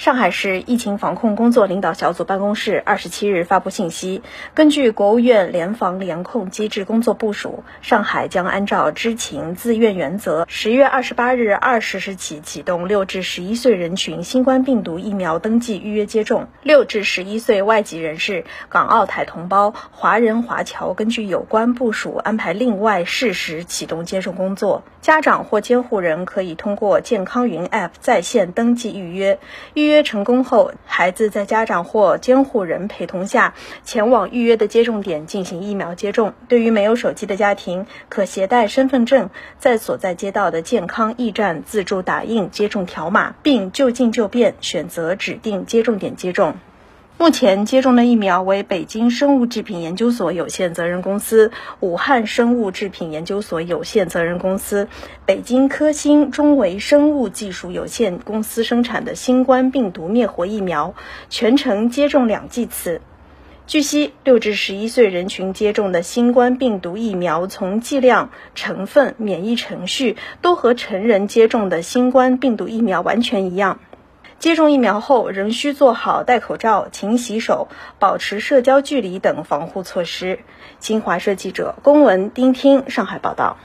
上海市疫情防控工作领导小组办公室二十七日发布信息，根据国务院联防联控机制工作部署，上海将按照知情自愿原则，十月二十八日二十时起启动六至十一岁人群新冠病毒疫苗登记预约接种。六至十一岁外籍人士、港澳台同胞、华人华侨根据有关部署安排另外适时启动接种工作。家长或监护人可以通过健康云 App 在线登记预约。预预约成功后，孩子在家长或监护人陪同下前往预约的接种点进行疫苗接种。对于没有手机的家庭，可携带身份证，在所在街道的健康驿站自助打印接种条码，并就近就便选择指定接种点接种。目前接种的疫苗为北京生物制品研究所有限责任公司、武汉生物制品研究所有限责任公司、北京科兴中维生物技术有限公司生产的新冠病毒灭活疫苗，全程接种两剂次。据悉，六至十一岁人群接种的新冠病毒疫苗，从剂量、成分、免疫程序都和成人接种的新冠病毒疫苗完全一样。接种疫苗后，仍需做好戴口罩、勤洗手、保持社交距离等防护措施。新华社记者龚文、丁听上海报道。